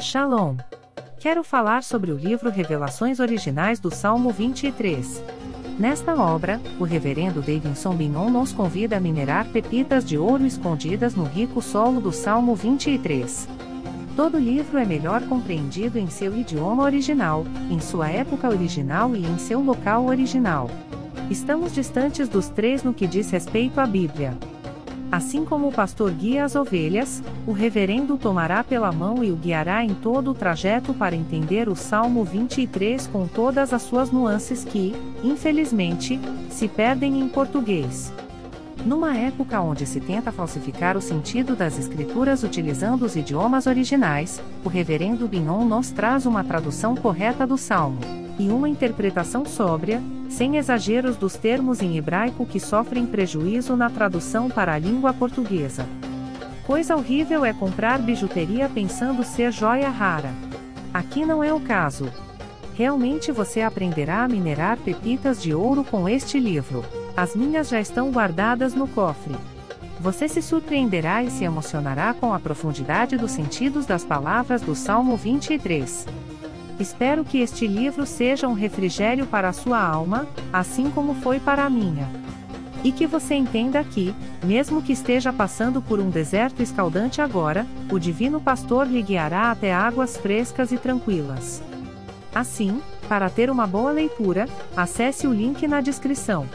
Shalom. Quero falar sobre o livro Revelações Originais do Salmo 23. Nesta obra, o reverendo Davidson Binon nos convida a minerar pepitas de ouro escondidas no rico solo do Salmo 23. Todo livro é melhor compreendido em seu idioma original, em sua época original e em seu local original. Estamos distantes dos três no que diz respeito à Bíblia. Assim como o pastor guia as ovelhas, o reverendo tomará pela mão e o guiará em todo o trajeto para entender o Salmo 23 com todas as suas nuances que, infelizmente, se perdem em português. Numa época onde se tenta falsificar o sentido das escrituras utilizando os idiomas originais, o reverendo Binon nos traz uma tradução correta do Salmo e uma interpretação sóbria, sem exageros dos termos em hebraico que sofrem prejuízo na tradução para a língua portuguesa. Coisa horrível é comprar bijuteria pensando ser joia rara. Aqui não é o caso. Realmente você aprenderá a minerar pepitas de ouro com este livro. As minhas já estão guardadas no cofre. Você se surpreenderá e se emocionará com a profundidade dos sentidos das palavras do Salmo 23. Espero que este livro seja um refrigério para a sua alma, assim como foi para a minha. E que você entenda que, mesmo que esteja passando por um deserto escaldante agora, o Divino Pastor lhe guiará até águas frescas e tranquilas. Assim, para ter uma boa leitura, acesse o link na descrição.